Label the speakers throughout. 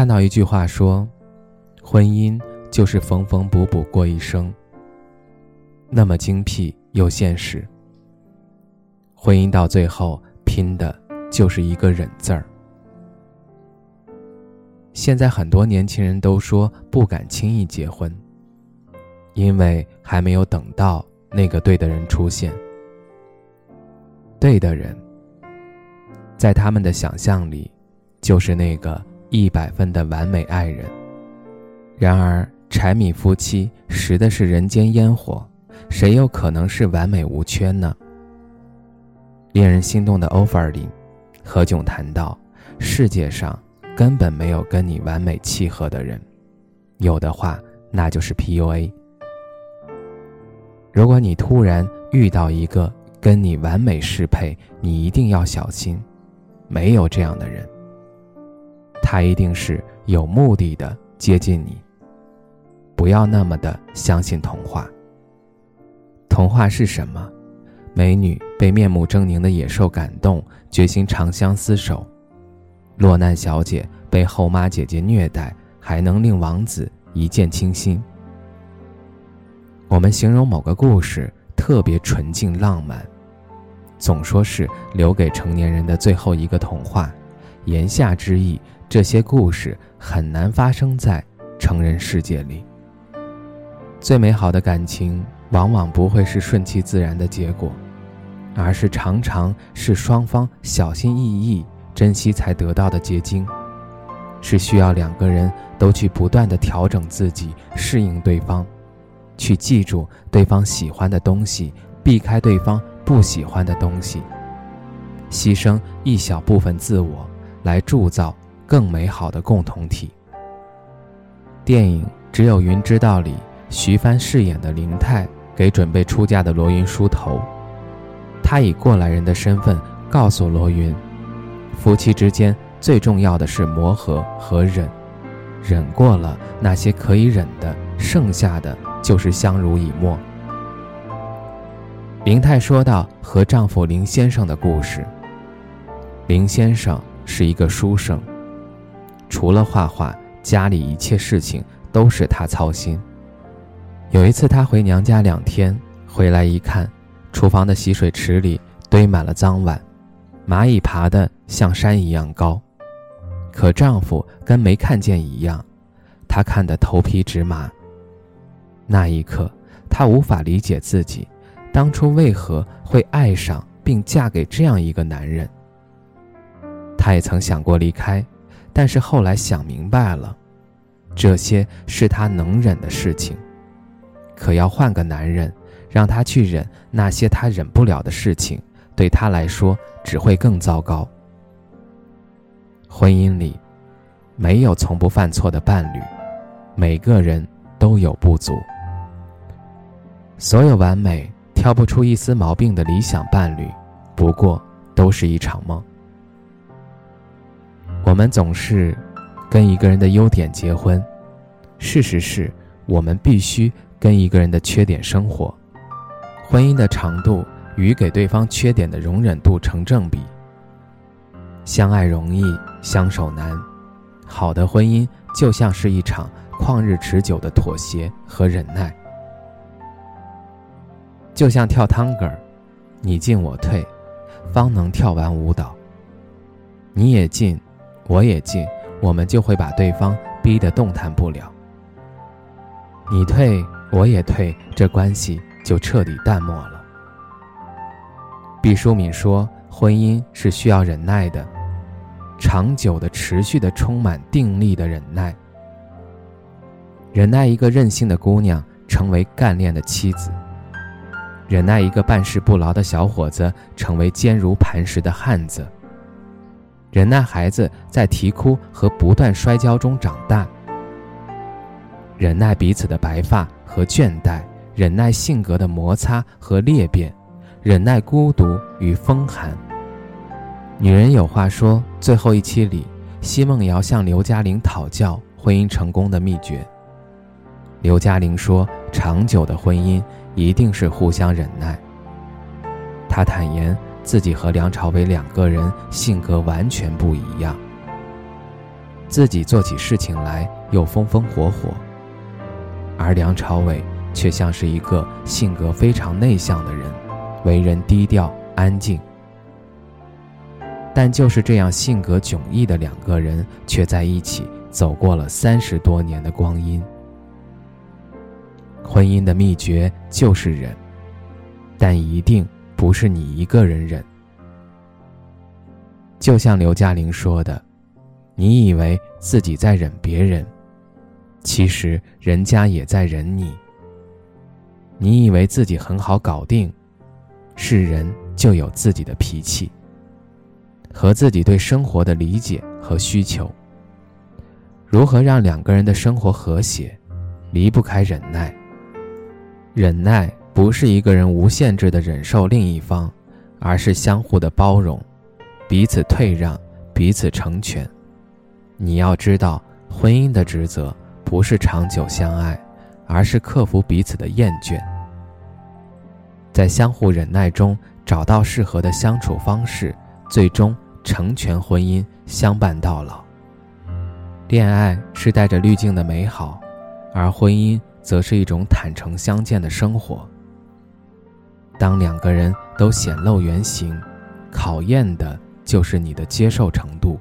Speaker 1: 看到一句话说：“婚姻就是缝缝补补过一生。”那么精辟又现实。婚姻到最后拼的就是一个“忍”字儿。现在很多年轻人都说不敢轻易结婚，因为还没有等到那个对的人出现。对的人，在他们的想象里，就是那个。一百分的完美爱人。然而，柴米夫妻食的是人间烟火，谁又可能是完美无缺呢？令人心动的 offer 里，何炅谈到：世界上根本没有跟你完美契合的人，有的话那就是 PUA。如果你突然遇到一个跟你完美适配，你一定要小心，没有这样的人。他一定是有目的的接近你。不要那么的相信童话。童话是什么？美女被面目狰狞的野兽感动，决心长相厮守；落难小姐被后妈姐姐虐待，还能令王子一见倾心。我们形容某个故事特别纯净浪漫，总说是留给成年人的最后一个童话，言下之意。这些故事很难发生在成人世界里。最美好的感情往往不会是顺其自然的结果，而是常常是双方小心翼翼、珍惜才得到的结晶，是需要两个人都去不断的调整自己，适应对方，去记住对方喜欢的东西，避开对方不喜欢的东西，牺牲一小部分自我来铸造。更美好的共同体。电影《只有云知道》里，徐帆饰演的林泰给准备出嫁的罗云梳头，他以过来人的身份告诉罗云，夫妻之间最重要的是磨合和忍，忍过了那些可以忍的，剩下的就是相濡以沫。林泰说到和丈夫林先生的故事，林先生是一个书生。除了画画，家里一切事情都是她操心。有一次，她回娘家两天，回来一看，厨房的洗水池里堆满了脏碗，蚂蚁爬得像山一样高。可丈夫跟没看见一样，她看得头皮直麻。那一刻，她无法理解自己当初为何会爱上并嫁给这样一个男人。她也曾想过离开。但是后来想明白了，这些是他能忍的事情。可要换个男人，让他去忍那些他忍不了的事情，对他来说只会更糟糕。婚姻里，没有从不犯错的伴侣，每个人都有不足。所有完美、挑不出一丝毛病的理想伴侣，不过都是一场梦。我们总是跟一个人的优点结婚，事实是我们必须跟一个人的缺点生活。婚姻的长度与给对方缺点的容忍度成正比。相爱容易，相守难。好的婚姻就像是一场旷日持久的妥协和忍耐，就像跳探戈，你进我退，方能跳完舞蹈。你也进。我也进，我们就会把对方逼得动弹不了。你退，我也退，这关系就彻底淡漠了。毕淑敏说：“婚姻是需要忍耐的，长久的、持续的、充满定力的忍耐。忍耐一个任性的姑娘成为干练的妻子，忍耐一个办事不牢的小伙子成为坚如磐石的汉子。”忍耐孩子在啼哭和不断摔跤中长大，忍耐彼此的白发和倦怠，忍耐性格的摩擦和裂变，忍耐孤独与风寒。女人有话说，最后一期里，奚梦瑶向刘嘉玲讨教婚姻成功的秘诀。刘嘉玲说：“长久的婚姻一定是互相忍耐。”她坦言。自己和梁朝伟两个人性格完全不一样，自己做起事情来又风风火火，而梁朝伟却像是一个性格非常内向的人，为人低调安静。但就是这样性格迥异的两个人，却在一起走过了三十多年的光阴。婚姻的秘诀就是忍，但一定。不是你一个人忍，就像刘嘉玲说的：“你以为自己在忍别人，其实人家也在忍你。你以为自己很好搞定，是人就有自己的脾气和自己对生活的理解和需求。如何让两个人的生活和谐，离不开忍耐。忍耐。”不是一个人无限制的忍受另一方，而是相互的包容，彼此退让，彼此成全。你要知道，婚姻的职责不是长久相爱，而是克服彼此的厌倦，在相互忍耐中找到适合的相处方式，最终成全婚姻，相伴到老。恋爱是带着滤镜的美好，而婚姻则是一种坦诚相见的生活。当两个人都显露原形，考验的就是你的接受程度。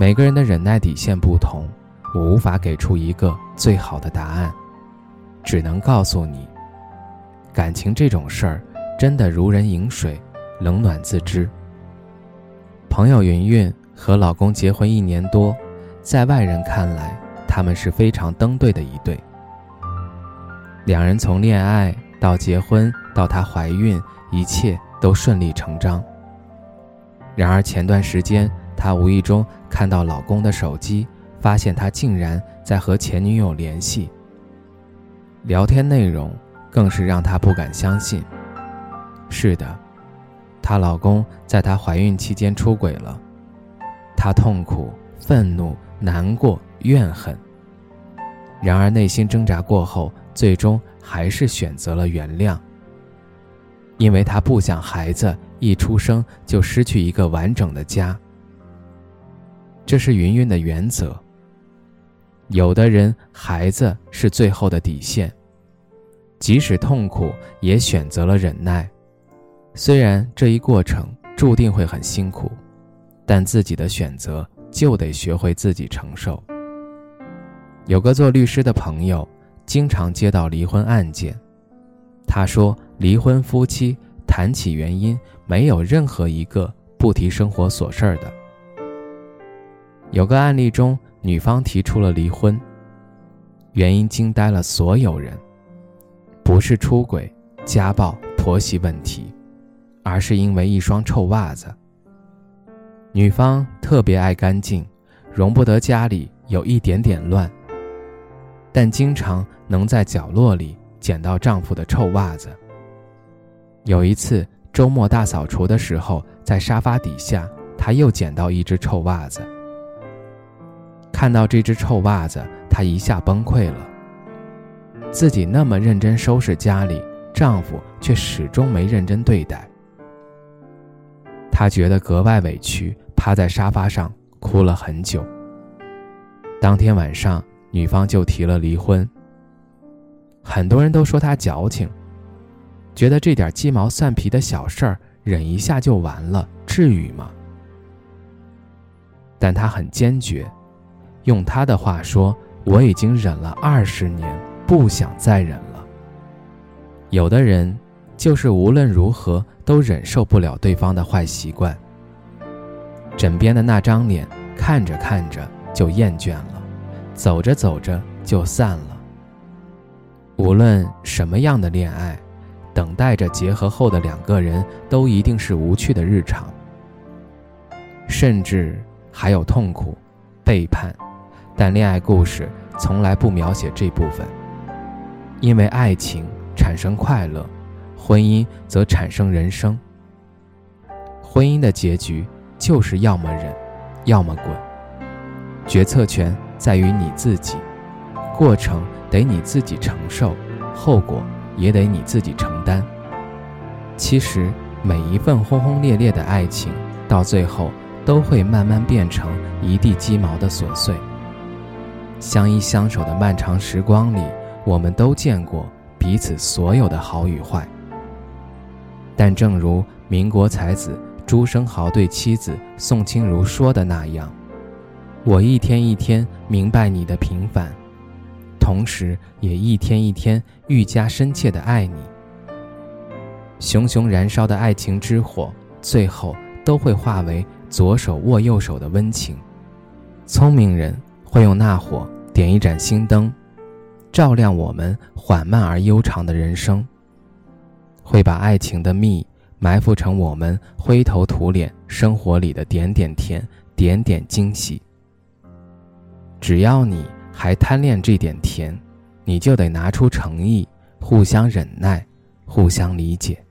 Speaker 1: 每个人的忍耐底线不同，我无法给出一个最好的答案，只能告诉你，感情这种事儿真的如人饮水，冷暖自知。朋友云云和老公结婚一年多，在外人看来，他们是非常登对的一对。两人从恋爱。到结婚，到她怀孕，一切都顺理成章。然而前段时间，她无意中看到老公的手机，发现他竟然在和前女友联系。聊天内容更是让她不敢相信。是的，她老公在她怀孕期间出轨了。她痛苦、愤怒、难过、怨恨。然而内心挣扎过后，最终。还是选择了原谅，因为他不想孩子一出生就失去一个完整的家。这是云云的原则。有的人，孩子是最后的底线，即使痛苦也选择了忍耐。虽然这一过程注定会很辛苦，但自己的选择就得学会自己承受。有个做律师的朋友。经常接到离婚案件，他说，离婚夫妻谈起原因，没有任何一个不提生活琐事儿的。有个案例中，女方提出了离婚，原因惊呆了所有人，不是出轨、家暴、婆媳问题，而是因为一双臭袜子。女方特别爱干净，容不得家里有一点点乱。但经常能在角落里捡到丈夫的臭袜子。有一次周末大扫除的时候，在沙发底下，她又捡到一只臭袜子。看到这只臭袜子，她一下崩溃了。自己那么认真收拾家里，丈夫却始终没认真对待。她觉得格外委屈，趴在沙发上哭了很久。当天晚上。女方就提了离婚。很多人都说她矫情，觉得这点鸡毛蒜皮的小事儿忍一下就完了，至于吗？但她很坚决，用她的话说：“我已经忍了二十年，不想再忍了。”有的人就是无论如何都忍受不了对方的坏习惯，枕边的那张脸看着看着就厌倦了。走着走着就散了。无论什么样的恋爱，等待着结合后的两个人都一定是无趣的日常。甚至还有痛苦、背叛，但恋爱故事从来不描写这部分，因为爱情产生快乐，婚姻则产生人生。婚姻的结局就是要么忍，要么滚，决策权在于你自己，过程得你自己承受，后果也得你自己承担。其实，每一份轰轰烈烈的爱情，到最后都会慢慢变成一地鸡毛的琐碎。相依相守的漫长时光里，我们都见过彼此所有的好与坏。但正如民国才子朱生豪对妻子宋清如说的那样：“我一天一天明白你的平凡，同时也一天一天愈加深切的爱你。”熊熊燃烧的爱情之火，最后都会化为左手握右手的温情。聪明人会用那火点一盏心灯，照亮我们缓慢而悠长的人生。会把爱情的蜜埋伏成我们灰头土脸生活里的点点甜、点点惊喜。只要你还贪恋这点甜，你就得拿出诚意，互相忍耐，互相理解。